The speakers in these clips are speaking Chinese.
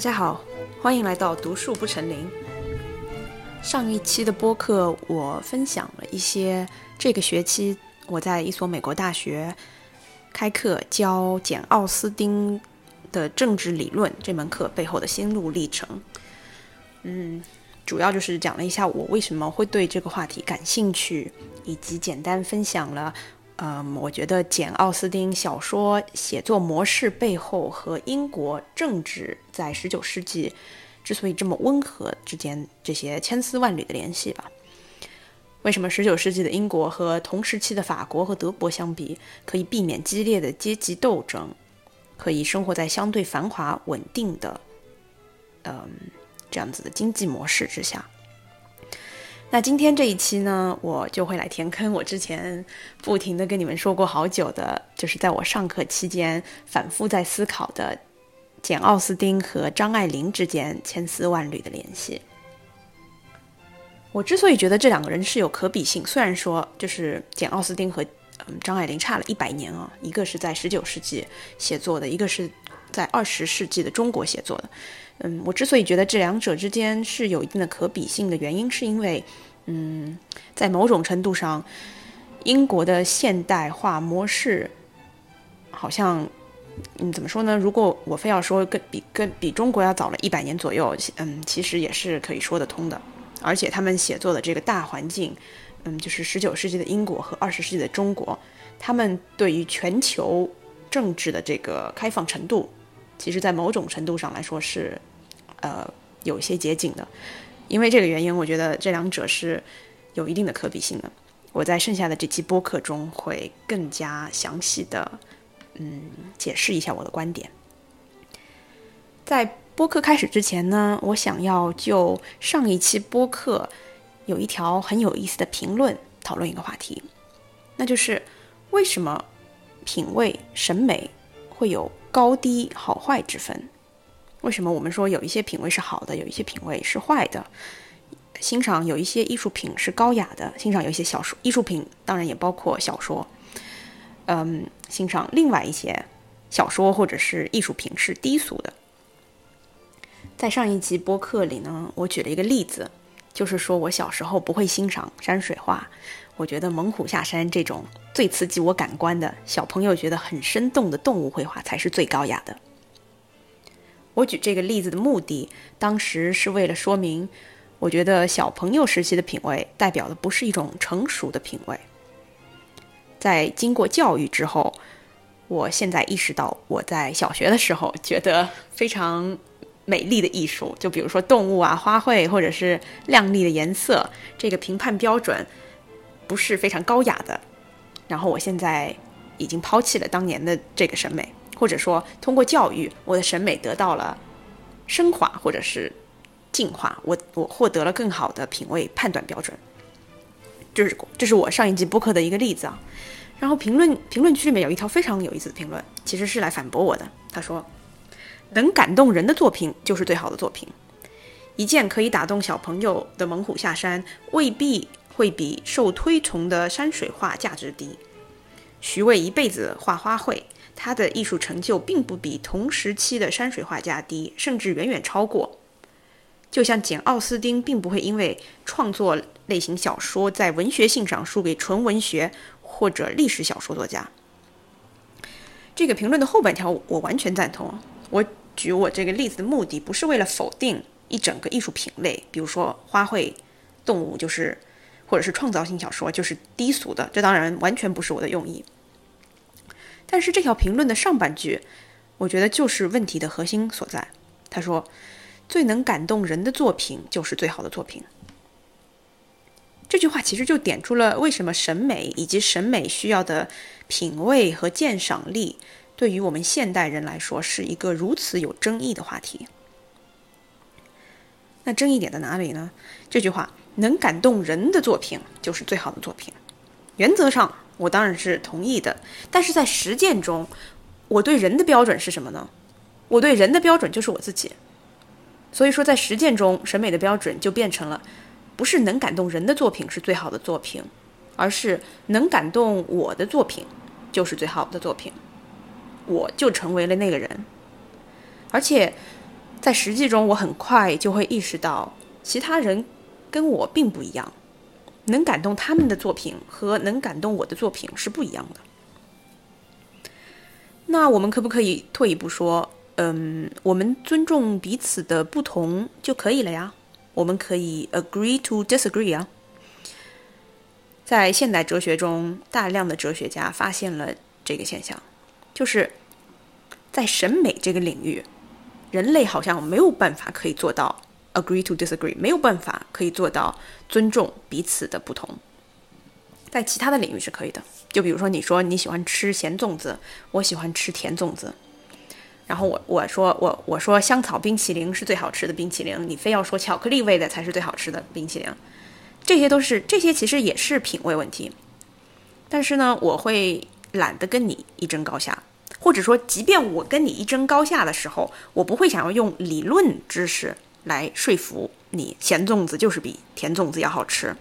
大家好，欢迎来到读树不成林。上一期的播客，我分享了一些这个学期我在一所美国大学开课教简·奥斯丁的政治理论这门课背后的心路历程。嗯，主要就是讲了一下我为什么会对这个话题感兴趣，以及简单分享了。嗯，我觉得简·奥斯丁小说写作模式背后和英国政治在十九世纪之所以这么温和之间这些千丝万缕的联系吧。为什么十九世纪的英国和同时期的法国和德国相比，可以避免激烈的阶级斗争，可以生活在相对繁华稳定的，嗯，这样子的经济模式之下？那今天这一期呢，我就会来填坑。我之前不停的跟你们说过好久的，就是在我上课期间反复在思考的简·奥斯丁和张爱玲之间千丝万缕的联系。我之所以觉得这两个人是有可比性，虽然说就是简·奥斯丁和嗯张爱玲差了一百年啊，一个是在十九世纪写作的，一个是在二十世纪的中国写作的。嗯，我之所以觉得这两者之间是有一定的可比性的原因，是因为，嗯，在某种程度上，英国的现代化模式，好像，嗯，怎么说呢？如果我非要说跟比跟比中国要早了一百年左右，嗯，其实也是可以说得通的。而且他们写作的这个大环境，嗯，就是十九世纪的英国和二十世纪的中国，他们对于全球政治的这个开放程度，其实在某种程度上来说是。呃，有些接近的，因为这个原因，我觉得这两者是有一定的可比性的。我在剩下的这期播客中会更加详细的，嗯，解释一下我的观点。在播客开始之前呢，我想要就上一期播客有一条很有意思的评论讨论一个话题，那就是为什么品味审美会有高低好坏之分？为什么我们说有一些品味是好的，有一些品味是坏的？欣赏有一些艺术品是高雅的，欣赏有一些小说艺术品，当然也包括小说。嗯，欣赏另外一些小说或者是艺术品是低俗的。在上一集播客里呢，我举了一个例子，就是说我小时候不会欣赏山水画，我觉得猛虎下山这种最刺激我感官的小朋友觉得很生动的动物绘画才是最高雅的。我举这个例子的目的，当时是为了说明，我觉得小朋友时期的品味代表的不是一种成熟的品味。在经过教育之后，我现在意识到，我在小学的时候觉得非常美丽的艺术，就比如说动物啊、花卉或者是亮丽的颜色，这个评判标准不是非常高雅的。然后我现在已经抛弃了当年的这个审美。或者说，通过教育，我的审美得到了升华，或者是进化。我我获得了更好的品味判断标准。这是这是我上一集播客的一个例子啊。然后评论评论区里面有一条非常有意思的评论，其实是来反驳我的。他说：“能感动人的作品就是最好的作品。一件可以打动小朋友的猛虎下山，未必会比受推崇的山水画价值低。徐渭一辈子画花卉。”他的艺术成就并不比同时期的山水画家低，甚至远远超过。就像简·奥斯丁并不会因为创作类型小说在文学性上输给纯文学或者历史小说作家。这个评论的后半条我完全赞同。我举我这个例子的目的不是为了否定一整个艺术品类，比如说花卉、动物就是，或者是创造性小说就是低俗的。这当然完全不是我的用意。但是这条评论的上半句，我觉得就是问题的核心所在。他说：“最能感动人的作品就是最好的作品。”这句话其实就点出了为什么审美以及审美需要的品味和鉴赏力，对于我们现代人来说是一个如此有争议的话题。那争议点在哪里呢？这句话“能感动人的作品就是最好的作品”，原则上。我当然是同意的，但是在实践中，我对人的标准是什么呢？我对人的标准就是我自己。所以说，在实践中，审美的标准就变成了，不是能感动人的作品是最好的作品，而是能感动我的作品就是最好的作品，我就成为了那个人。而且，在实际中，我很快就会意识到，其他人跟我并不一样，能感动他们的作品和能感动我的作品是不一样的。那我们可不可以退一步说，嗯，我们尊重彼此的不同就可以了呀？我们可以 agree to disagree 啊。在现代哲学中，大量的哲学家发现了这个现象，就是在审美这个领域，人类好像没有办法可以做到 agree to disagree，没有办法可以做到尊重彼此的不同。在其他的领域是可以的。就比如说，你说你喜欢吃咸粽子，我喜欢吃甜粽子，然后我我说我我说香草冰淇淋是最好吃的冰淇淋，你非要说巧克力味的才是最好吃的冰淇淋，这些都是这些其实也是品味问题。但是呢，我会懒得跟你一争高下，或者说，即便我跟你一争高下的时候，我不会想要用理论知识来说服你，咸粽子就是比甜粽子要好吃，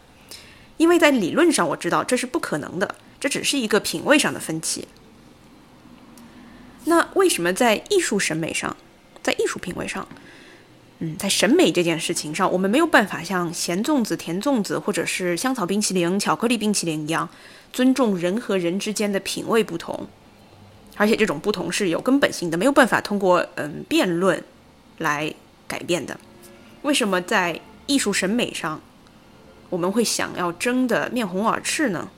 因为在理论上我知道这是不可能的。这只是一个品味上的分歧。那为什么在艺术审美上，在艺术品味上，嗯，在审美这件事情上，我们没有办法像咸粽子、甜粽子，或者是香草冰淇淋、巧克力冰淇淋一样，尊重人和人之间的品味不同，而且这种不同是有根本性的，没有办法通过嗯辩论来改变的。为什么在艺术审美上，我们会想要争得面红耳赤呢？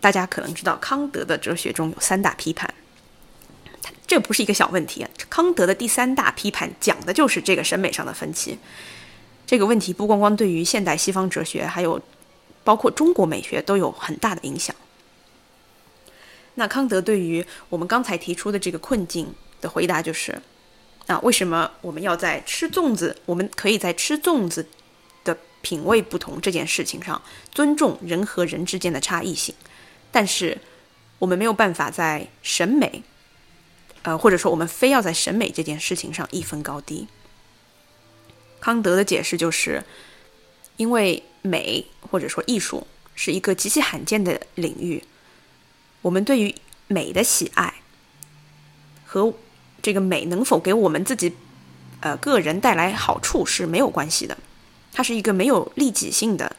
大家可能知道，康德的哲学中有三大批判，这不是一个小问题。康德的第三大批判讲的就是这个审美上的分歧。这个问题不光光对于现代西方哲学，还有包括中国美学都有很大的影响。那康德对于我们刚才提出的这个困境的回答就是：那，为什么我们要在吃粽子？我们可以在吃粽子的品味不同这件事情上尊重人和人之间的差异性。但是，我们没有办法在审美，呃，或者说我们非要在审美这件事情上一分高低。康德的解释就是，因为美或者说艺术是一个极其罕见的领域，我们对于美的喜爱和这个美能否给我们自己呃个人带来好处是没有关系的，它是一个没有利己性的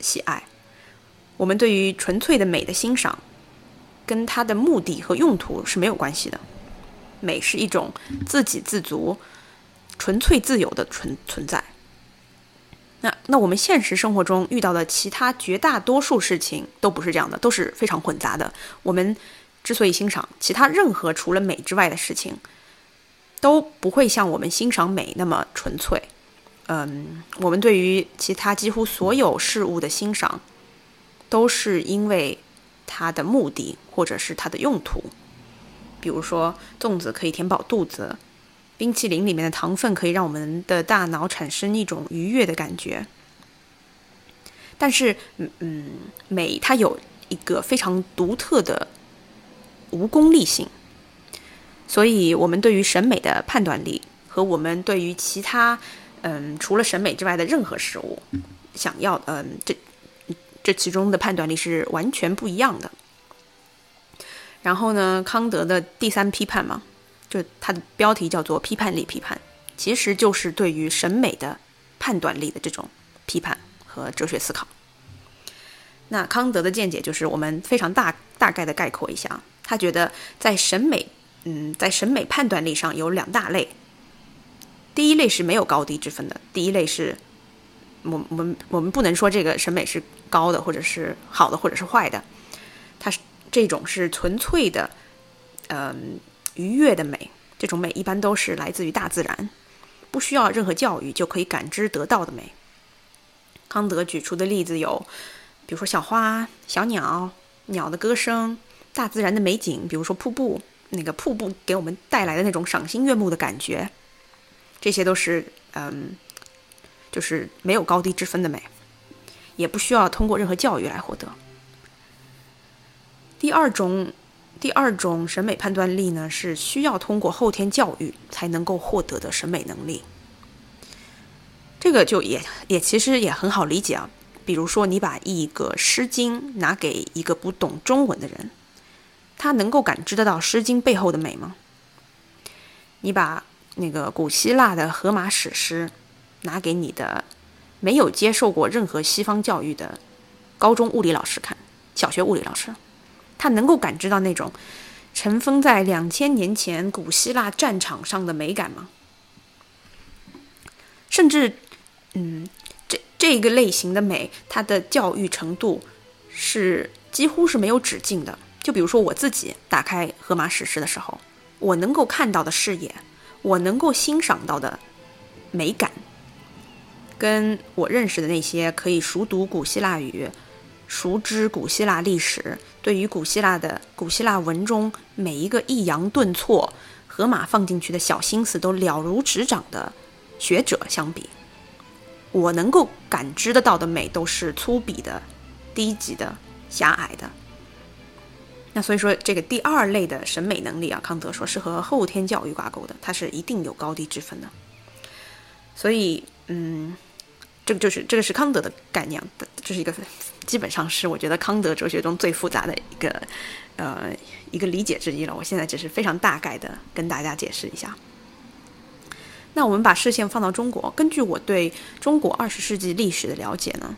喜爱。我们对于纯粹的美的欣赏，跟它的目的和用途是没有关系的。美是一种自给自足、纯粹自由的存存在。那那我们现实生活中遇到的其他绝大多数事情都不是这样的，都是非常混杂的。我们之所以欣赏其他任何除了美之外的事情，都不会像我们欣赏美那么纯粹。嗯，我们对于其他几乎所有事物的欣赏。都是因为它的目的或者是它的用途，比如说粽子可以填饱肚子，冰淇淋里面的糖分可以让我们的大脑产生一种愉悦的感觉。但是，嗯嗯，美它有一个非常独特的无功利性，所以我们对于审美的判断力和我们对于其他嗯除了审美之外的任何事物想要嗯这。这其中的判断力是完全不一样的。然后呢，康德的第三批判嘛，就它的标题叫做批判力批判，其实就是对于审美的判断力的这种批判和哲学思考。那康德的见解就是，我们非常大大概的概括一下，他觉得在审美，嗯，在审美判断力上有两大类。第一类是没有高低之分的，第一类是。我我们我们不能说这个审美是高的，或者是好的，或者是坏的。它是这种是纯粹的，嗯，愉悦的美。这种美一般都是来自于大自然，不需要任何教育就可以感知得到的美。康德举出的例子有，比如说小花、小鸟、鸟的歌声、大自然的美景，比如说瀑布，那个瀑布给我们带来的那种赏心悦目的感觉，这些都是嗯。就是没有高低之分的美，也不需要通过任何教育来获得。第二种，第二种审美判断力呢，是需要通过后天教育才能够获得的审美能力。这个就也也其实也很好理解啊。比如说，你把一个《诗经》拿给一个不懂中文的人，他能够感知得到《诗经》背后的美吗？你把那个古希腊的荷马史诗拿给你的没有接受过任何西方教育的高中物理老师看，小学物理老师，他能够感知到那种尘封在两千年前古希腊战场上的美感吗？甚至，嗯，这这个类型的美，它的教育程度是几乎是没有止境的。就比如说我自己打开荷马史诗的时候，我能够看到的视野，我能够欣赏到的美感，跟我认识的那些可以熟读古希腊语、熟知古希腊历史、对于古希腊的古希腊文中每一个抑扬顿挫，荷马放进去的小心思都了如指掌的学者相比，我能够感知得到的美都是粗鄙的、低级的、狭隘的。那所以说，这个第二类的审美能力啊，康德说是和后天教育挂钩的，它是一定有高低之分的。所以，嗯，这个就是这个是康德的概念，这是一个基本上是我觉得康德哲学中最复杂的一个呃一个理解之一了。我现在只是非常大概的跟大家解释一下。那我们把视线放到中国，根据我对中国二十世纪历史的了解呢，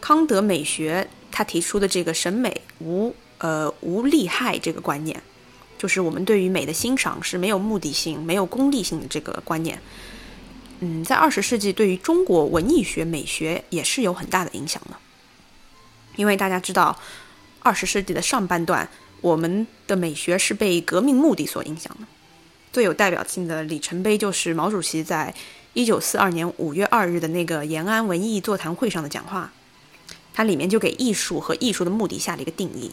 康德美学他提出的这个审美无。呃，无利害这个观念，就是我们对于美的欣赏是没有目的性、没有功利性的这个观念。嗯，在二十世纪，对于中国文艺学美学也是有很大的影响的。因为大家知道，二十世纪的上半段，我们的美学是被革命目的所影响的。最有代表性的里程碑就是毛主席在一九四二年五月二日的那个延安文艺座谈会上的讲话，它里面就给艺术和艺术的目的下了一个定义。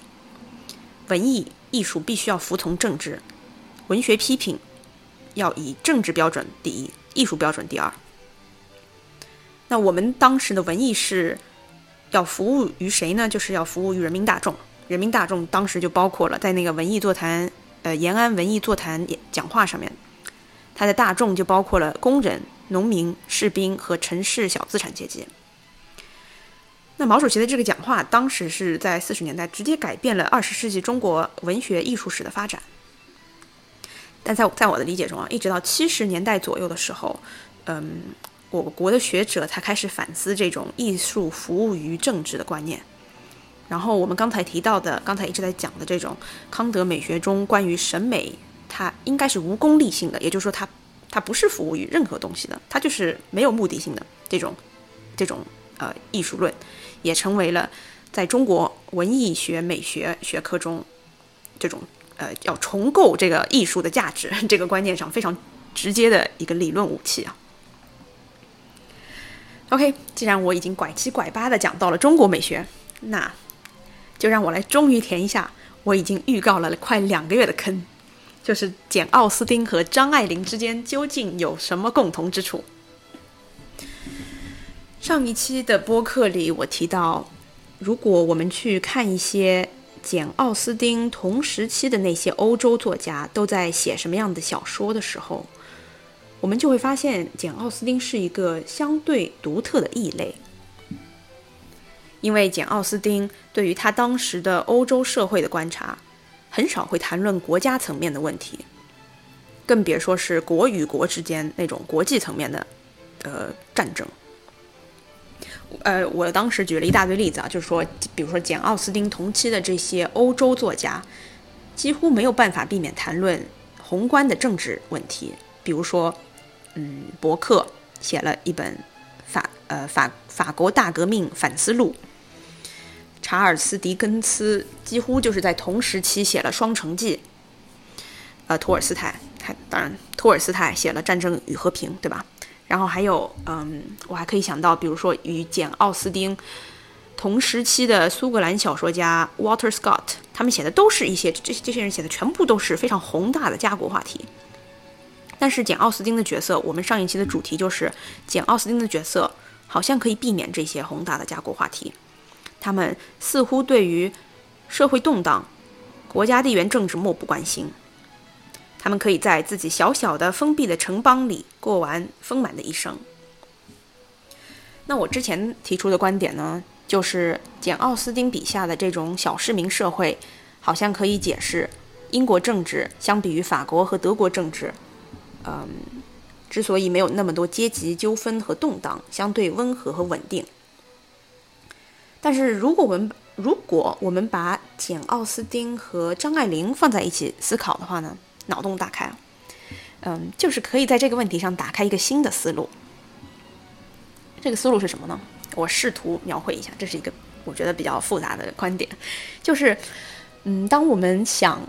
文艺艺术必须要服从政治，文学批评要以政治标准第一，艺术标准第二。那我们当时的文艺是要服务于谁呢？就是要服务于人民大众。人民大众当时就包括了在那个文艺座谈，呃，延安文艺座谈讲话上面，他的大众就包括了工人、农民、士兵和城市小资产阶级。那毛主席的这个讲话，当时是在四十年代，直接改变了二十世纪中国文学艺术史的发展。但在在我的理解中啊，一直到七十年代左右的时候，嗯，我国的学者才开始反思这种艺术服务于政治的观念。然后我们刚才提到的，刚才一直在讲的这种康德美学中关于审美，它应该是无功利性的，也就是说，它它不是服务于任何东西的，它就是没有目的性的这种这种呃艺术论。也成为了在中国文艺学美学学科中，这种呃要重构这个艺术的价值 这个观念上非常直接的一个理论武器啊。OK，既然我已经拐七拐八的讲到了中国美学，那就让我来终于填一下我已经预告了快两个月的坑，就是简·奥斯汀和张爱玲之间究竟有什么共同之处。上一期的播客里，我提到，如果我们去看一些简·奥斯汀同时期的那些欧洲作家都在写什么样的小说的时候，我们就会发现，简·奥斯汀是一个相对独特的异类。因为简·奥斯汀对于他当时的欧洲社会的观察，很少会谈论国家层面的问题，更别说是国与国之间那种国际层面的，呃，战争。呃，我当时举了一大堆例子啊，就是说，比如说简·奥斯汀同期的这些欧洲作家，几乎没有办法避免谈论宏观的政治问题。比如说，嗯，伯克写了一本法呃法法国大革命反思录，查尔斯·狄更斯几乎就是在同时期写了《双城记》。呃，托尔斯泰，他当然托尔斯泰写了《战争与和平》，对吧？然后还有，嗯，我还可以想到，比如说与简·奥斯汀同时期的苏格兰小说家 Walter Scott，他们写的都是一些这这些人写的全部都是非常宏大的家国话题。但是简·奥斯汀的角色，我们上一期的主题就是简·奥斯汀的角色好像可以避免这些宏大的家国话题，他们似乎对于社会动荡、国家地缘政治漠不关心。他们可以在自己小小的封闭的城邦里过完丰满的一生。那我之前提出的观点呢，就是简·奥斯汀笔下的这种小市民社会，好像可以解释英国政治相比于法国和德国政治，嗯，之所以没有那么多阶级纠纷和动荡，相对温和和稳定。但是如果我们如果我们把简·奥斯汀和张爱玲放在一起思考的话呢，脑洞大开，嗯，就是可以在这个问题上打开一个新的思路。这个思路是什么呢？我试图描绘一下，这是一个我觉得比较复杂的观点，就是，嗯，当我们想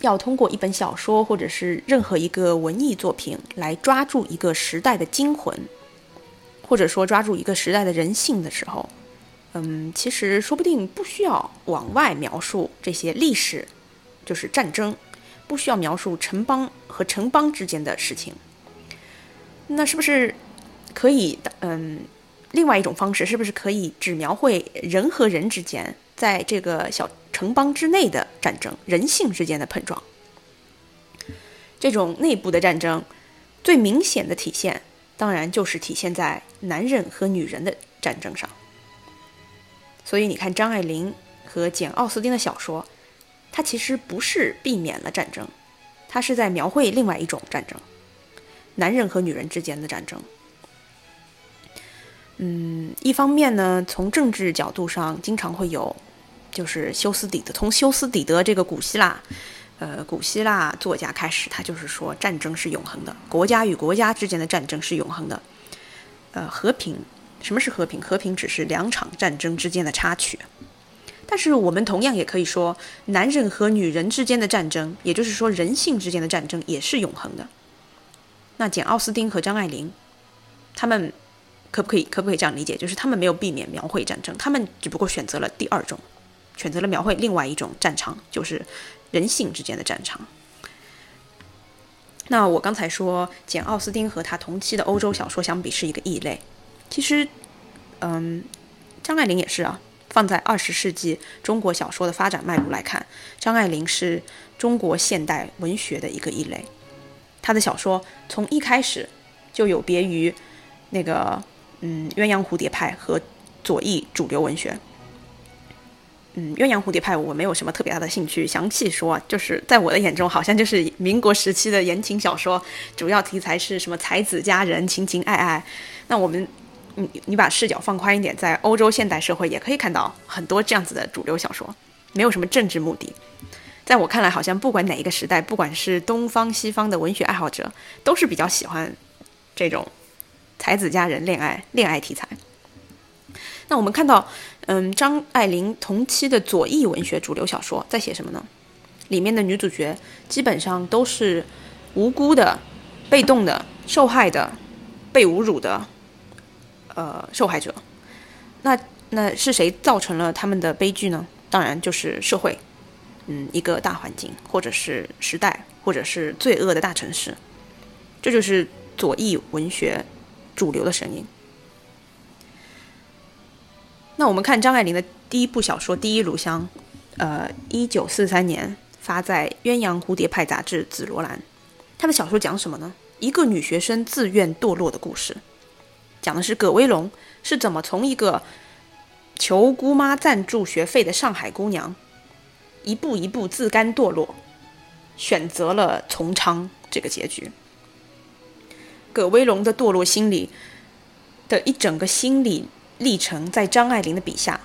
要通过一本小说或者是任何一个文艺作品来抓住一个时代的精魂，或者说抓住一个时代的人性的时候。嗯，其实说不定不需要往外描述这些历史，就是战争，不需要描述城邦和城邦之间的事情。那是不是可以？嗯，另外一种方式是不是可以只描绘人和人之间在这个小城邦之内的战争，人性之间的碰撞？这种内部的战争，最明显的体现，当然就是体现在男人和女人的战争上。所以你看，张爱玲和简·奥斯汀的小说，它其实不是避免了战争，它是在描绘另外一种战争——男人和女人之间的战争。嗯，一方面呢，从政治角度上，经常会有，就是修斯底德，从修斯底德这个古希腊，呃，古希腊作家开始，他就是说战争是永恒的，国家与国家之间的战争是永恒的，呃，和平。什么是和平？和平只是两场战争之间的插曲。但是我们同样也可以说，男人和女人之间的战争，也就是说人性之间的战争，也是永恒的。那简·奥斯汀和张爱玲，他们可不可以可不可以这样理解？就是他们没有避免描绘战争，他们只不过选择了第二种，选择了描绘另外一种战场，就是人性之间的战场。那我刚才说，简·奥斯汀和他同期的欧洲小说相比是一个异类。其实，嗯，张爱玲也是啊。放在二十世纪中国小说的发展脉络来看，张爱玲是中国现代文学的一个异类。她的小说从一开始就有别于那个嗯鸳鸯蝴蝶派和左翼主流文学。嗯，鸳鸯蝴蝶派我没有什么特别大的兴趣详细说，就是在我的眼中好像就是民国时期的言情小说，主要题材是什么才子佳人、情情爱爱。那我们。你你把视角放宽一点，在欧洲现代社会也可以看到很多这样子的主流小说，没有什么政治目的。在我看来，好像不管哪一个时代，不管是东方西方的文学爱好者，都是比较喜欢这种才子佳人恋爱恋爱题材。那我们看到，嗯，张爱玲同期的左翼文学主流小说在写什么呢？里面的女主角基本上都是无辜的、被动的、受害的、被侮辱的。呃，受害者，那那是谁造成了他们的悲剧呢？当然就是社会，嗯，一个大环境，或者是时代，或者是罪恶的大城市，这就是左翼文学主流的声音。那我们看张爱玲的第一部小说《第一炉香》，呃，一九四三年发在《鸳鸯蝴蝶派》杂志《紫罗兰》，她的小说讲什么呢？一个女学生自愿堕落的故事。讲的是葛威龙是怎么从一个求姑妈赞助学费的上海姑娘，一步一步自甘堕落，选择了从娼这个结局。葛威龙的堕落心理的一整个心理历程，在张爱玲的笔下，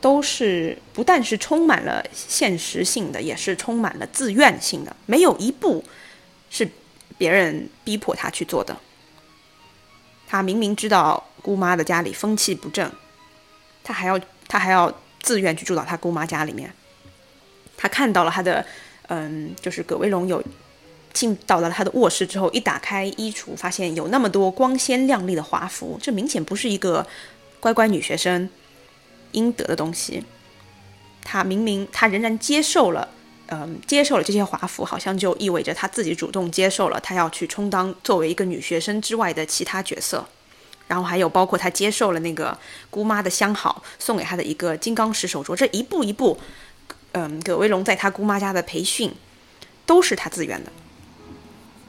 都是不但是充满了现实性的，也是充满了自愿性的，没有一步是别人逼迫他去做的。他明明知道姑妈的家里风气不正，他还要他还要自愿去住到他姑妈家里面。他看到了他的，嗯，就是葛威龙有进到了他的卧室之后，一打开衣橱，发现有那么多光鲜亮丽的华服，这明显不是一个乖乖女学生应得的东西。他明明他仍然接受了。嗯，接受了这些华服，好像就意味着她自己主动接受了，她要去充当作为一个女学生之外的其他角色。然后还有包括她接受了那个姑妈的相好，送给她的一个金刚石手镯，这一步一步，嗯，葛威龙在他姑妈家的培训，都是他自愿的。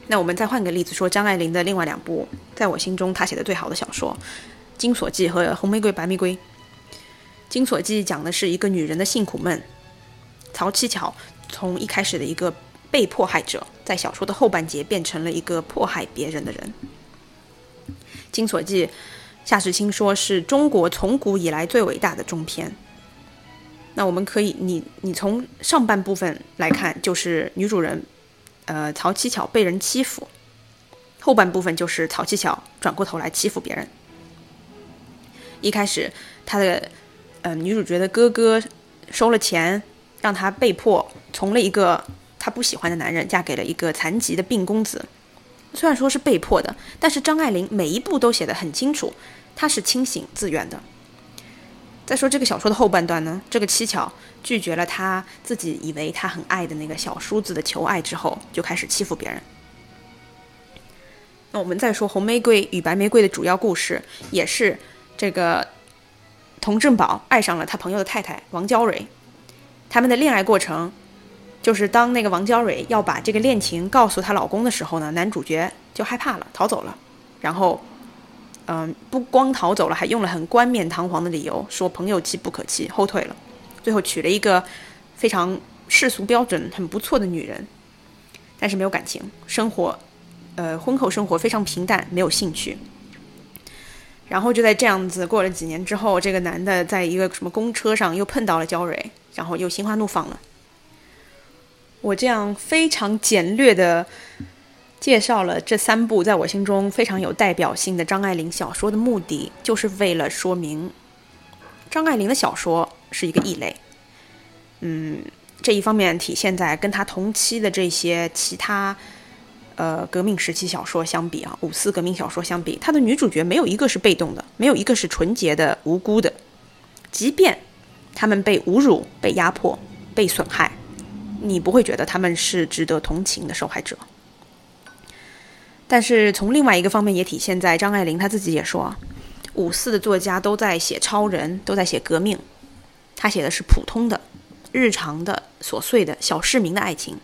那我们再换个例子说，张爱玲的另外两部，在我心中她写的最好的小说《金锁记》和《红玫瑰白玫瑰》。《金锁记》讲的是一个女人的性苦闷，曹七巧。从一开始的一个被迫害者，在小说的后半截变成了一个迫害别人的人。金锁记》，夏时清说是中国从古以来最伟大的中篇。那我们可以，你你从上半部分来看，就是女主人，呃，曹七巧被人欺负；后半部分就是曹七巧转过头来欺负别人。一开始，他的呃女主角的哥哥收了钱，让她被迫从了一个她不喜欢的男人嫁给了一个残疾的病公子。虽然说是被迫的，但是张爱玲每一步都写得很清楚，她是清醒自愿的。再说这个小说的后半段呢，这个七巧拒绝了他自己以为他很爱的那个小叔子的求爱之后，就开始欺负别人。那我们再说红玫瑰与白玫瑰的主要故事，也是这个童振宝爱上了他朋友的太太王娇蕊，他们的恋爱过程。就是当那个王娇蕊要把这个恋情告诉她老公的时候呢，男主角就害怕了，逃走了。然后，嗯，不光逃走了，还用了很冠冕堂皇的理由，说朋友妻不可欺，后退了。最后娶了一个非常世俗标准很不错的女人，但是没有感情，生活，呃，婚后生活非常平淡，没有兴趣。然后就在这样子过了几年之后，这个男的在一个什么公车上又碰到了娇蕊，然后又心花怒放了。我这样非常简略的介绍了这三部在我心中非常有代表性的张爱玲小说的目的，就是为了说明张爱玲的小说是一个异类。嗯，这一方面体现在跟她同期的这些其他呃革命时期小说相比啊，五四革命小说相比，她的女主角没有一个是被动的，没有一个是纯洁的、无辜的，即便他们被侮辱、被压迫、被损害。你不会觉得他们是值得同情的受害者，但是从另外一个方面也体现在张爱玲她自己也说，五四的作家都在写超人，都在写革命，她写的是普通的、日常的、琐碎的小市民的爱情。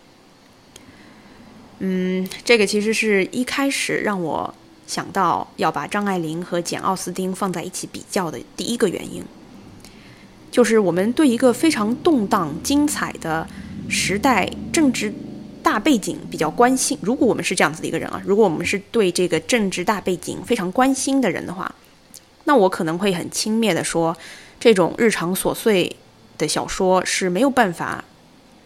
嗯，这个其实是一开始让我想到要把张爱玲和简奥斯汀放在一起比较的第一个原因，就是我们对一个非常动荡、精彩的。时代政治大背景比较关心，如果我们是这样子的一个人啊，如果我们是对这个政治大背景非常关心的人的话，那我可能会很轻蔑的说，这种日常琐碎的小说是没有办法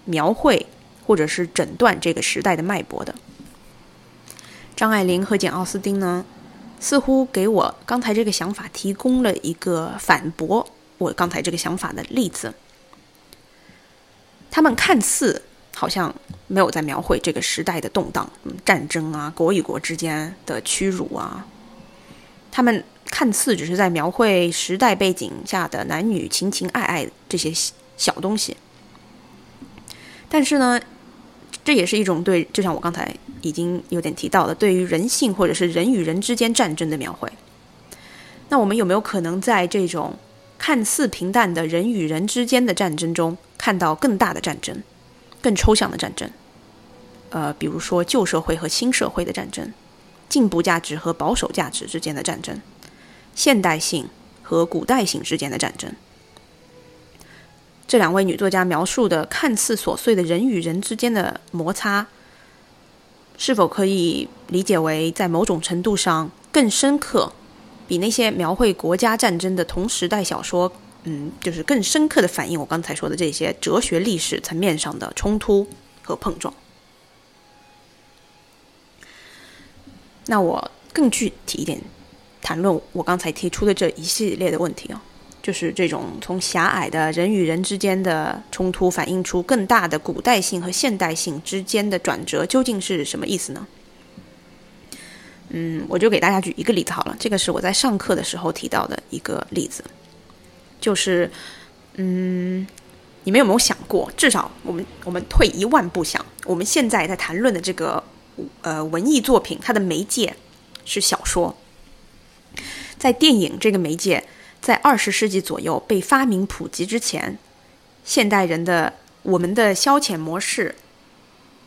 描绘或者是诊断这个时代的脉搏的。张爱玲和简奥斯汀呢，似乎给我刚才这个想法提供了一个反驳我刚才这个想法的例子。他们看似好像没有在描绘这个时代的动荡、战争啊、国与国之间的屈辱啊，他们看似只是在描绘时代背景下的男女情情爱爱这些小东西。但是呢，这也是一种对，就像我刚才已经有点提到的，对于人性或者是人与人之间战争的描绘。那我们有没有可能在这种看似平淡的人与人之间的战争中？看到更大的战争，更抽象的战争，呃，比如说旧社会和新社会的战争，进步价值和保守价值之间的战争，现代性和古代性之间的战争。这两位女作家描述的看似琐碎的人与人之间的摩擦，是否可以理解为在某种程度上更深刻，比那些描绘国家战争的同时代小说？嗯，就是更深刻的反映我刚才说的这些哲学历史层面上的冲突和碰撞。那我更具体一点谈论我刚才提出的这一系列的问题啊，就是这种从狭隘的人与人之间的冲突，反映出更大的古代性和现代性之间的转折，究竟是什么意思呢？嗯，我就给大家举一个例子好了，这个是我在上课的时候提到的一个例子。就是，嗯，你们有没有想过？至少我们我们退一万步想，我们现在在谈论的这个呃文艺作品，它的媒介是小说。在电影这个媒介在二十世纪左右被发明普及之前，现代人的我们的消遣模式，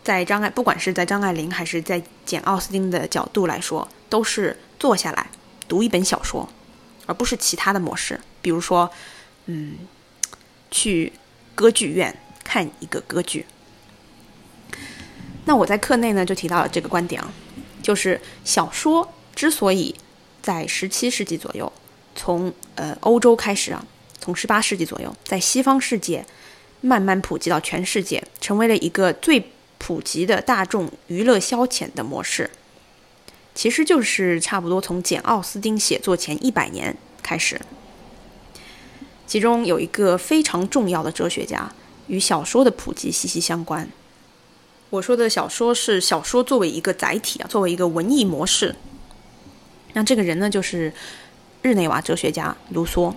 在张爱不管是在张爱玲还是在简奥斯汀的角度来说，都是坐下来读一本小说，而不是其他的模式。比如说，嗯，去歌剧院看一个歌剧。那我在课内呢就提到了这个观点啊，就是小说之所以在十七世纪左右，从呃欧洲开始啊，从十八世纪左右，在西方世界慢慢普及到全世界，成为了一个最普及的大众娱乐消遣的模式。其实就是差不多从简·奥斯汀写作前一百年开始。其中有一个非常重要的哲学家，与小说的普及息息相关。我说的小说是小说作为一个载体啊，作为一个文艺模式。那这个人呢，就是日内瓦哲学家卢梭。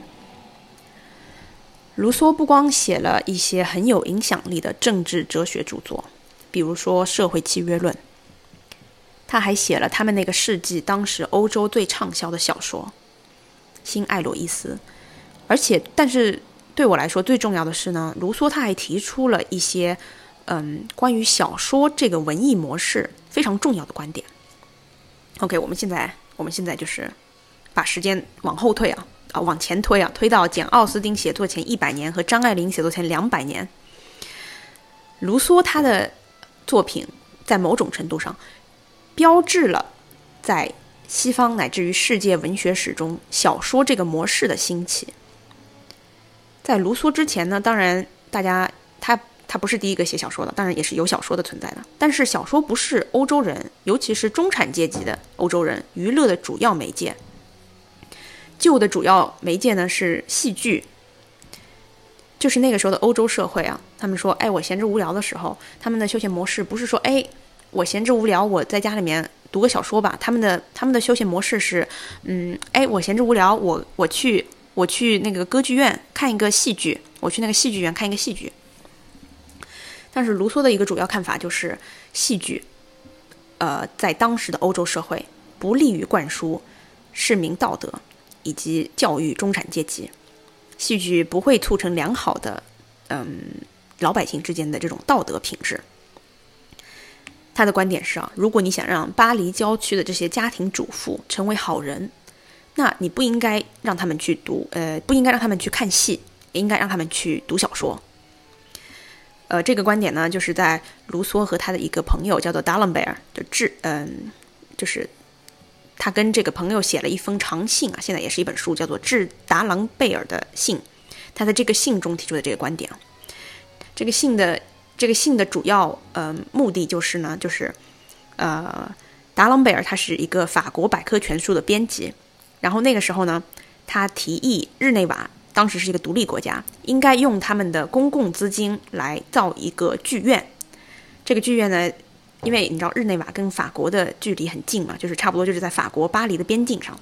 卢梭不光写了一些很有影响力的政治哲学著作，比如说《社会契约论》，他还写了他们那个世纪当时欧洲最畅销的小说《新艾洛伊斯》。而且，但是对我来说最重要的是呢，卢梭他还提出了一些嗯关于小说这个文艺模式非常重要的观点。OK，我们现在我们现在就是把时间往后退啊啊往前推啊，推到简·奥斯汀写作前一百年和张爱玲写作前两百年。卢梭他的作品在某种程度上标志了在西方乃至于世界文学史中小说这个模式的兴起。在卢梭之前呢，当然大家他他不是第一个写小说的，当然也是有小说的存在的。但是小说不是欧洲人，尤其是中产阶级的欧洲人娱乐的主要媒介。旧的主要媒介呢是戏剧，就是那个时候的欧洲社会啊。他们说，哎，我闲着无聊的时候，他们的休闲模式不是说，哎，我闲着无聊，我在家里面读个小说吧。他们的他们的休闲模式是，嗯，哎，我闲着无聊，我我去。我去那个歌剧院看一个戏剧，我去那个戏剧院看一个戏剧。但是卢梭的一个主要看法就是，戏剧，呃，在当时的欧洲社会不利于灌输市民道德以及教育中产阶级，戏剧不会促成良好的，嗯，老百姓之间的这种道德品质。他的观点是啊，如果你想让巴黎郊区的这些家庭主妇成为好人。那你不应该让他们去读，呃，不应该让他们去看戏，也应该让他们去读小说。呃，这个观点呢，就是在卢梭和他的一个朋友叫做达朗贝尔的致，嗯，就是他跟这个朋友写了一封长信啊，现在也是一本书，叫做《致达朗贝尔的信》。他在这个信中提出的这个观点，这个信的这个信的主要呃目的就是呢，就是呃，达朗贝尔他是一个法国百科全书的编辑。然后那个时候呢，他提议日内瓦当时是一个独立国家，应该用他们的公共资金来造一个剧院。这个剧院呢，因为你知道日内瓦跟法国的距离很近嘛，就是差不多就是在法国巴黎的边境上。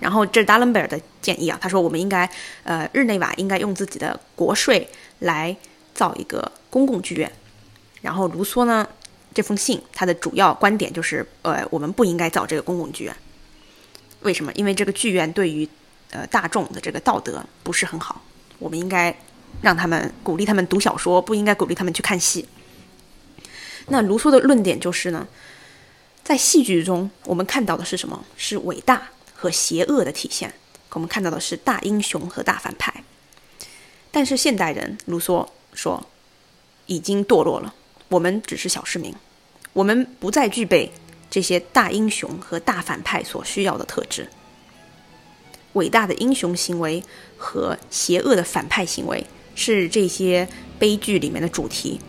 然后这是达伦贝尔的建议啊，他说我们应该，呃，日内瓦应该用自己的国税来造一个公共剧院。然后卢梭呢，这封信他的主要观点就是，呃，我们不应该造这个公共剧院。为什么？因为这个剧院对于，呃，大众的这个道德不是很好。我们应该让他们鼓励他们读小说，不应该鼓励他们去看戏。那卢梭的论点就是呢，在戏剧中，我们看到的是什么？是伟大和邪恶的体现。我们看到的是大英雄和大反派。但是现代人，卢梭说，已经堕落了。我们只是小市民，我们不再具备。这些大英雄和大反派所需要的特质，伟大的英雄行为和邪恶的反派行为是这些悲剧里面的主题。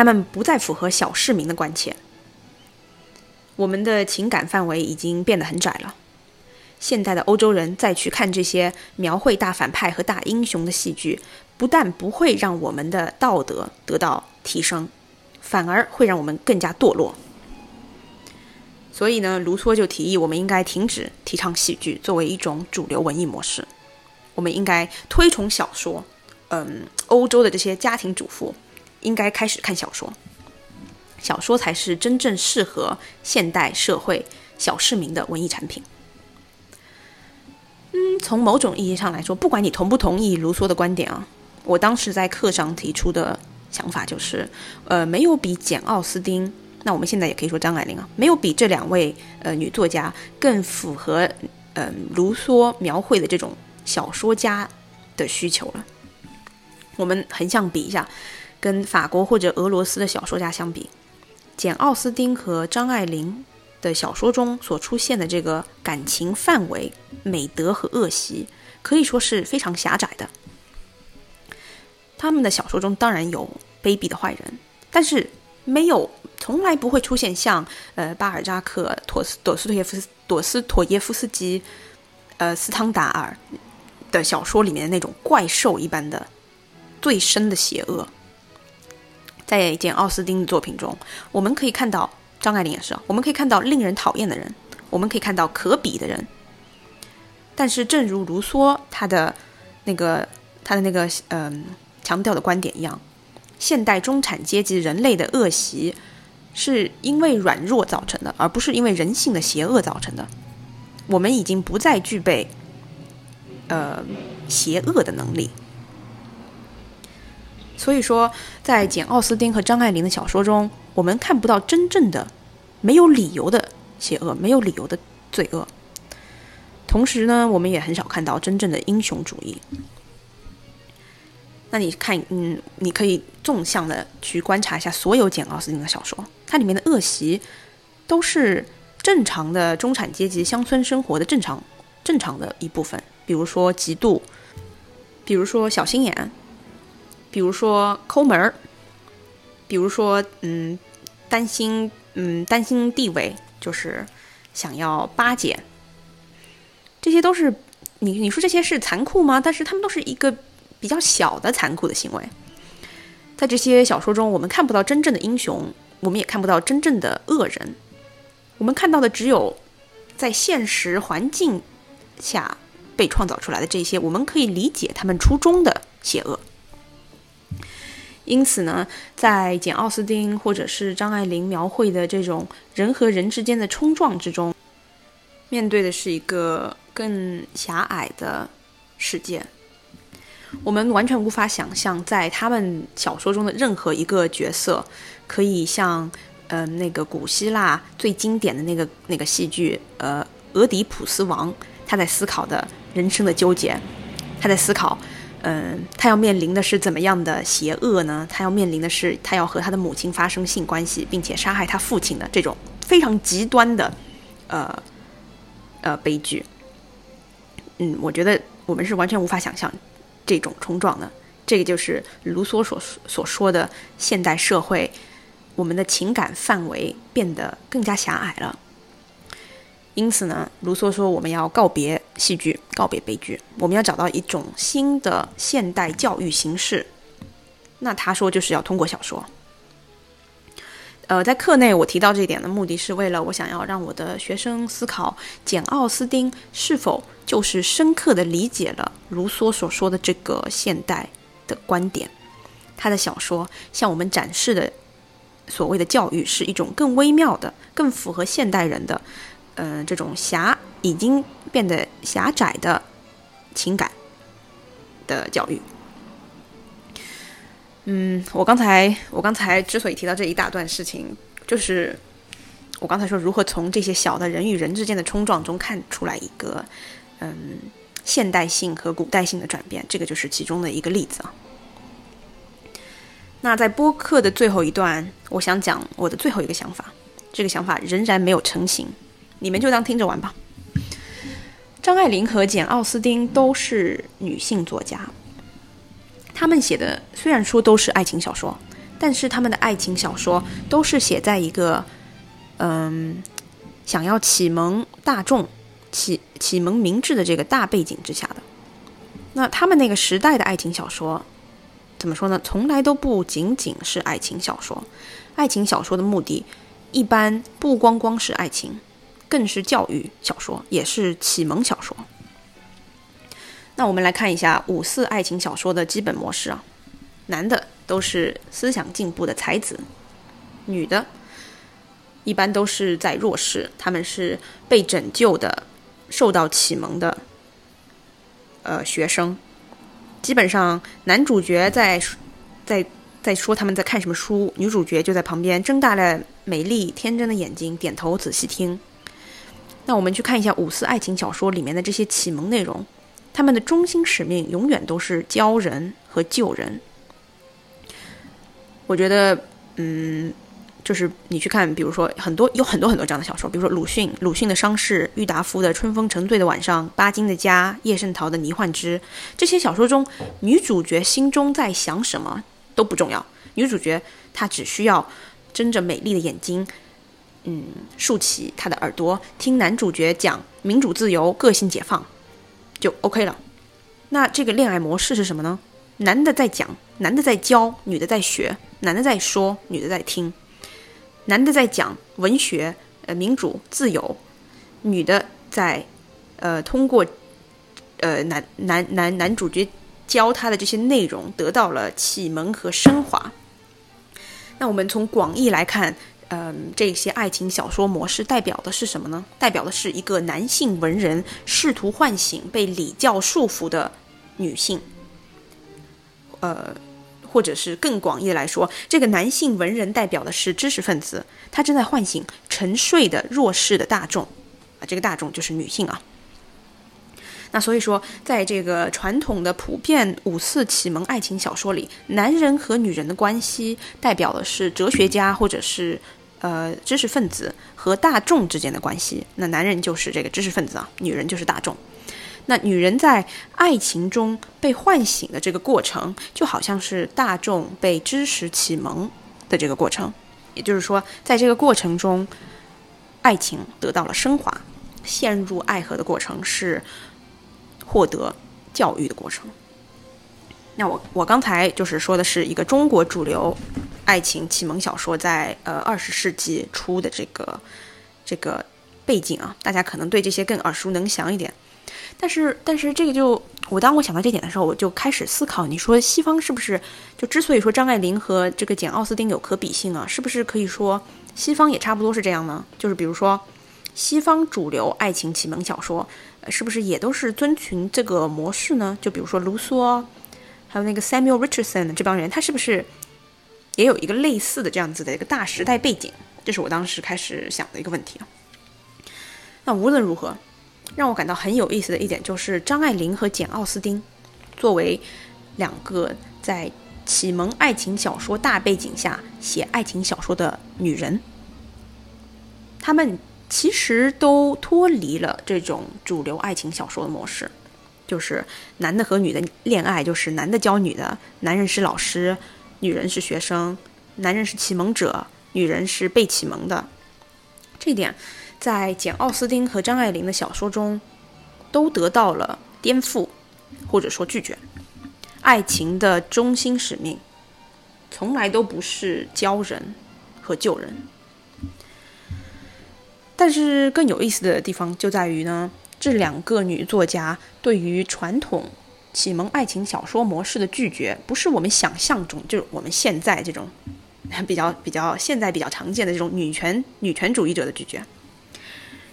他们不再符合小市民的关切。我们的情感范围已经变得很窄了。现代的欧洲人再去看这些描绘大反派和大英雄的戏剧，不但不会让我们的道德得到提升，反而会让我们更加堕落。所以呢，卢梭就提议，我们应该停止提倡喜剧作为一种主流文艺模式，我们应该推崇小说。嗯，欧洲的这些家庭主妇应该开始看小说，小说才是真正适合现代社会小市民的文艺产品。嗯，从某种意义上来说，不管你同不同意卢梭的观点啊，我当时在课上提出的想法就是，呃，没有比简·奥斯汀。那我们现在也可以说张爱玲啊，没有比这两位呃女作家更符合嗯卢梭描绘的这种小说家的需求了。我们横向比一下，跟法国或者俄罗斯的小说家相比，简·奥斯汀和张爱玲的小说中所出现的这个感情范围、美德和恶习，可以说是非常狭窄的。他们的小说中当然有卑鄙的坏人，但是没有，从来不会出现像呃巴尔扎克、托斯朵斯托耶夫斯、朵斯妥耶夫斯基、呃斯汤达尔的小说里面的那种怪兽一般的最深的邪恶。在简奥斯汀的作品中，我们可以看到张爱玲也是，我们可以看到令人讨厌的人，我们可以看到可比的人。但是，正如卢梭他的那个他的那个嗯。强调的观点一样，现代中产阶级人类的恶习，是因为软弱造成的，而不是因为人性的邪恶造成的。我们已经不再具备，呃，邪恶的能力。所以说，在简·奥斯汀和张爱玲的小说中，我们看不到真正的、没有理由的邪恶，没有理由的罪恶。同时呢，我们也很少看到真正的英雄主义。那你看，嗯，你可以纵向的去观察一下所有简奥斯汀的小说，它里面的恶习都是正常的中产阶级乡村生活的正常正常的一部分。比如说嫉妒，比如说小心眼，比如说抠门儿，比如说嗯担心嗯担心地位，就是想要巴结。这些都是你你说这些是残酷吗？但是他们都是一个。比较小的残酷的行为，在这些小说中，我们看不到真正的英雄，我们也看不到真正的恶人，我们看到的只有在现实环境下被创造出来的这些，我们可以理解他们初衷的邪恶。因此呢，在简·奥斯汀或者是张爱玲描绘的这种人和人之间的冲撞之中，面对的是一个更狭隘的世界。我们完全无法想象，在他们小说中的任何一个角色，可以像，呃，那个古希腊最经典的那个那个戏剧，呃，俄狄浦斯王，他在思考的人生的纠结，他在思考，嗯，他要面临的是怎么样的邪恶呢？他要面临的是，他要和他的母亲发生性关系，并且杀害他父亲的这种非常极端的，呃，呃，悲剧。嗯，我觉得我们是完全无法想象。这种冲撞的，这个就是卢梭所所说的现代社会，我们的情感范围变得更加狭隘了。因此呢，卢梭说我们要告别戏剧，告别悲剧，我们要找到一种新的现代教育形式。那他说就是要通过小说。呃，在课内我提到这一点的目的是为了我想要让我的学生思考简奥斯汀是否就是深刻的理解了卢梭所说的这个现代的观点。他的小说向我们展示的所谓的教育是一种更微妙的、更符合现代人的，呃，这种狭已经变得狭窄的情感的教育。嗯，我刚才我刚才之所以提到这一大段事情，就是我刚才说如何从这些小的人与人之间的冲撞中看出来一个嗯现代性和古代性的转变，这个就是其中的一个例子啊。那在播客的最后一段，我想讲我的最后一个想法，这个想法仍然没有成型，你们就当听着玩吧。张爱玲和简奥斯汀都是女性作家。他们写的虽然说都是爱情小说，但是他们的爱情小说都是写在一个，嗯，想要启蒙大众、启启蒙明智的这个大背景之下的。那他们那个时代的爱情小说，怎么说呢？从来都不仅仅是爱情小说，爱情小说的目的，一般不光光是爱情，更是教育小说，也是启蒙小说。那我们来看一下五四爱情小说的基本模式啊，男的都是思想进步的才子，女的一般都是在弱势，他们是被拯救的、受到启蒙的呃学生。基本上男主角在在在说他们在看什么书，女主角就在旁边睁大了美丽天真的眼睛，点头仔细听。那我们去看一下五四爱情小说里面的这些启蒙内容。他们的中心使命永远都是教人和救人。我觉得，嗯，就是你去看，比如说很多有很多很多这样的小说，比如说鲁迅，鲁迅的《伤逝》，郁达夫的《春风沉醉的晚上》，巴金的《家》，叶圣陶的《迷幻之》，这些小说中，女主角心中在想什么都不重要，女主角她只需要睁着美丽的眼睛，嗯，竖起他的耳朵，听男主角讲民主自由、个性解放，就 OK 了。那这个恋爱模式是什么呢？男的在讲，男的在教，女的在学；男的在说，女的在听。男的在讲文学，呃，民主自由；女的在，呃，通过，呃，男男男男主角教他的这些内容，得到了启蒙和升华。那我们从广义来看，嗯，这些爱情小说模式代表的是什么呢？代表的是一个男性文人试图唤醒被礼教束缚的女性。呃，或者是更广义来说，这个男性文人代表的是知识分子，他正在唤醒沉睡的弱势的大众，啊，这个大众就是女性啊。那所以说，在这个传统的普遍五四启蒙爱情小说里，男人和女人的关系代表的是哲学家或者是呃知识分子和大众之间的关系。那男人就是这个知识分子啊，女人就是大众。那女人在爱情中被唤醒的这个过程，就好像是大众被知识启蒙的这个过程。也就是说，在这个过程中，爱情得到了升华，陷入爱河的过程是获得教育的过程。那我我刚才就是说的是一个中国主流爱情启蒙小说在呃二十世纪初的这个这个背景啊，大家可能对这些更耳熟能详一点。但是，但是这个就我当我想到这点的时候，我就开始思考，你说西方是不是就之所以说张爱玲和这个简奥斯汀有可比性啊，是不是可以说西方也差不多是这样呢？就是比如说西方主流爱情启蒙小说，是不是也都是遵循这个模式呢？就比如说卢梭，还有那个 Samuel Richardson 这帮人，他是不是也有一个类似的这样子的一个大时代背景？这是我当时开始想的一个问题。那无论如何。让我感到很有意思的一点就是，张爱玲和简·奥斯汀作为两个在启蒙爱情小说大背景下写爱情小说的女人，她们其实都脱离了这种主流爱情小说的模式，就是男的和女的恋爱，就是男的教女的，男人是老师，女人是学生，男人是启蒙者，女人是被启蒙的，这点。在简·奥斯汀和张爱玲的小说中，都得到了颠覆，或者说拒绝。爱情的中心使命，从来都不是教人和救人。但是更有意思的地方就在于呢，这两个女作家对于传统启蒙爱情小说模式的拒绝，不是我们想象中，就是我们现在这种比较比较现在比较常见的这种女权女权主义者的拒绝。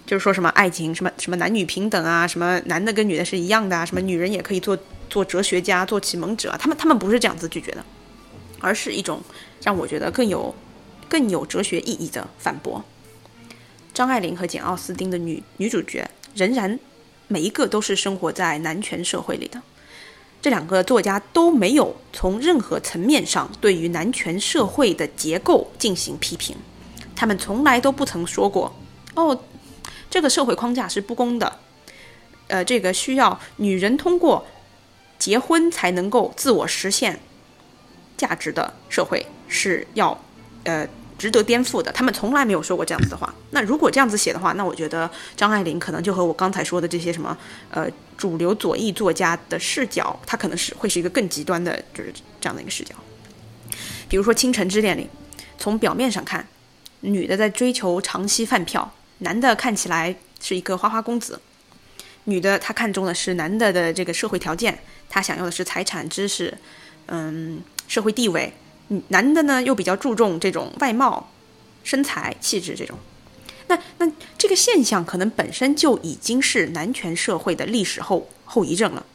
就是说什么爱情，什么什么男女平等啊，什么男的跟女的是一样的啊，什么女人也可以做做哲学家、做启蒙者，他们他们不是这样子拒绝的，而是一种让我觉得更有更有哲学意义的反驳。张爱玲和简奥斯汀的女女主角仍然每一个都是生活在男权社会里的，这两个作家都没有从任何层面上对于男权社会的结构进行批评，他们从来都不曾说过哦。这个社会框架是不公的，呃，这个需要女人通过结婚才能够自我实现价值的社会是要呃值得颠覆的。他们从来没有说过这样子的话。那如果这样子写的话，那我觉得张爱玲可能就和我刚才说的这些什么呃主流左翼作家的视角，他可能是会是一个更极端的，就是这样的一个视角。比如说《倾城之恋》里，从表面上看，女的在追求长期饭票。男的看起来是一个花花公子，女的她看中的是男的的这个社会条件，她想要的是财产、知识，嗯，社会地位。男的呢又比较注重这种外貌、身材、气质这种。那那这个现象可能本身就已经是男权社会的历史后后遗症了。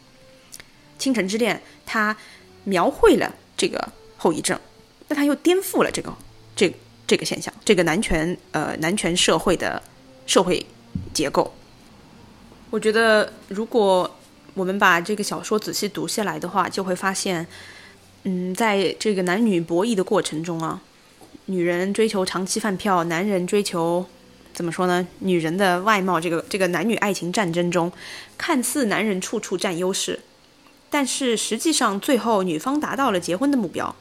《倾城之恋》它描绘了这个后遗症，那它又颠覆了这个这这个现象，这个男权呃男权社会的。社会结构，我觉得如果我们把这个小说仔细读下来的话，就会发现，嗯，在这个男女博弈的过程中啊，女人追求长期饭票，男人追求怎么说呢？女人的外貌，这个这个男女爱情战争中，看似男人处处占优势，但是实际上最后女方达到了结婚的目标。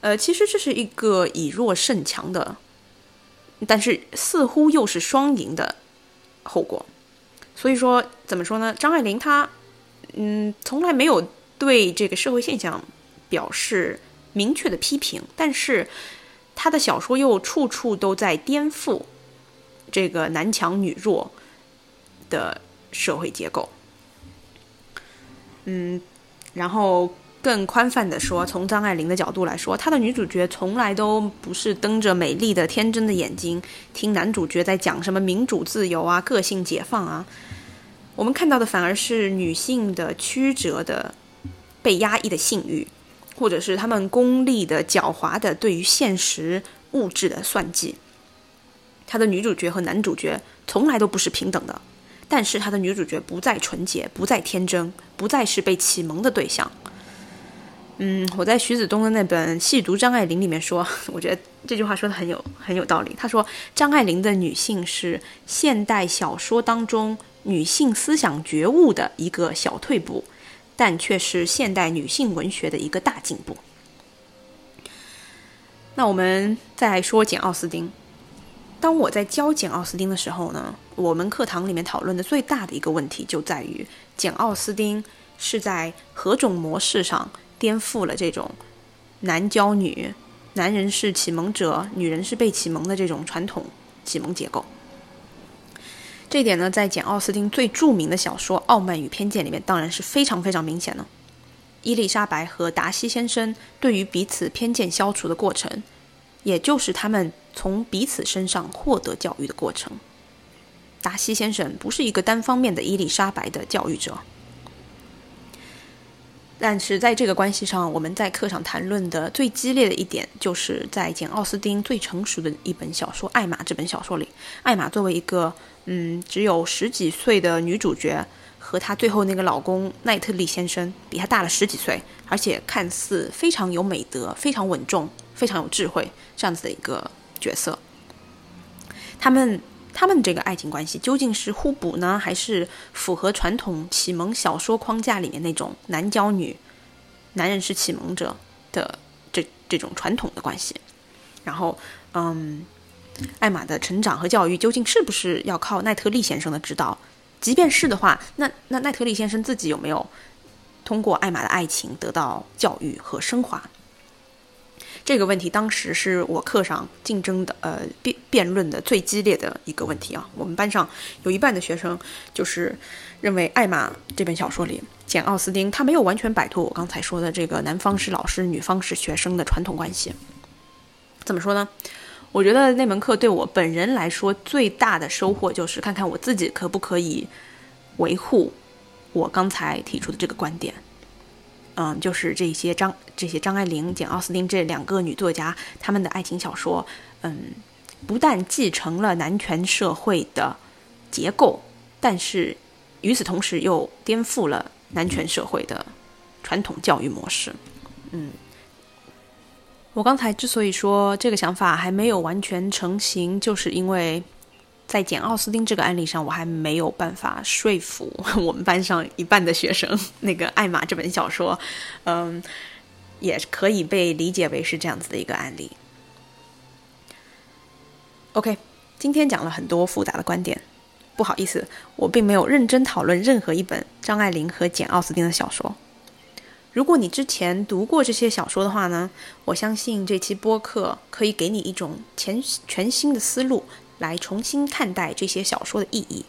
呃，其实这是一个以弱胜强的，但是似乎又是双赢的后果。所以说，怎么说呢？张爱玲她，嗯，从来没有对这个社会现象表示明确的批评，但是他的小说又处处都在颠覆这个男强女弱的社会结构。嗯，然后。更宽泛的说，从张爱玲的角度来说，她的女主角从来都不是瞪着美丽的、天真的眼睛听男主角在讲什么民主、自由啊、个性解放啊。我们看到的反而是女性的曲折的、被压抑的性欲，或者是他们功利的、狡猾的对于现实物质的算计。他的女主角和男主角从来都不是平等的，但是他的女主角不再纯洁，不再天真，不再是被启蒙的对象。嗯，我在徐子东的那本《细读张爱玲》里面说，我觉得这句话说的很有很有道理。他说，张爱玲的女性是现代小说当中女性思想觉悟的一个小退步，但却是现代女性文学的一个大进步。那我们再说简·奥斯汀。当我在教简·奥斯汀的时候呢，我们课堂里面讨论的最大的一个问题就在于，简·奥斯汀是在何种模式上。颠覆了这种男教女、男人是启蒙者、女人是被启蒙的这种传统启蒙结构。这点呢，在简·奥斯汀最著名的小说《傲慢与偏见》里面，当然是非常非常明显的。伊丽莎白和达西先生对于彼此偏见消除的过程，也就是他们从彼此身上获得教育的过程。达西先生不是一个单方面的伊丽莎白的教育者。但是在这个关系上，我们在课上谈论的最激烈的一点，就是在简·奥斯汀最成熟的一本小说《艾玛》这本小说里，艾玛作为一个嗯只有十几岁的女主角，和她最后那个老公奈特利先生比她大了十几岁，而且看似非常有美德、非常稳重、非常有智慧这样子的一个角色，他们。他们这个爱情关系究竟是互补呢，还是符合传统启蒙小说框架里面那种男教女、男人是启蒙者的这这种传统的关系？然后，嗯，艾玛的成长和教育究竟是不是要靠奈特利先生的指导？即便是的话，那那奈特利先生自己有没有通过艾玛的爱情得到教育和升华？这个问题当时是我课上竞争的呃辩辩论的最激烈的一个问题啊。我们班上有一半的学生就是认为《艾玛》这本小说里，简·奥斯汀他没有完全摆脱我刚才说的这个男方是老师、女方是学生的传统关系。怎么说呢？我觉得那门课对我本人来说最大的收获就是看看我自己可不可以维护我刚才提出的这个观点。嗯，就是这些张这些张爱玲、简·奥斯汀这两个女作家，她们的爱情小说，嗯，不但继承了男权社会的结构，但是与此同时又颠覆了男权社会的传统教育模式。嗯，我刚才之所以说这个想法还没有完全成型，就是因为。在简·奥斯汀这个案例上，我还没有办法说服 我们班上一半的学生，那个《艾玛》这本小说，嗯，也可以被理解为是这样子的一个案例。OK，今天讲了很多复杂的观点，不好意思，我并没有认真讨论任何一本张爱玲和简·奥斯汀的小说。如果你之前读过这些小说的话呢，我相信这期播客可以给你一种全全新的思路。来重新看待这些小说的意义。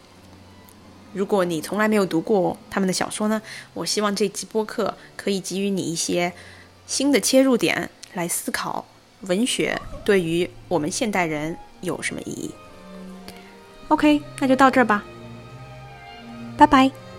如果你从来没有读过他们的小说呢，我希望这期播客可以给予你一些新的切入点，来思考文学对于我们现代人有什么意义。OK，那就到这儿吧，拜拜。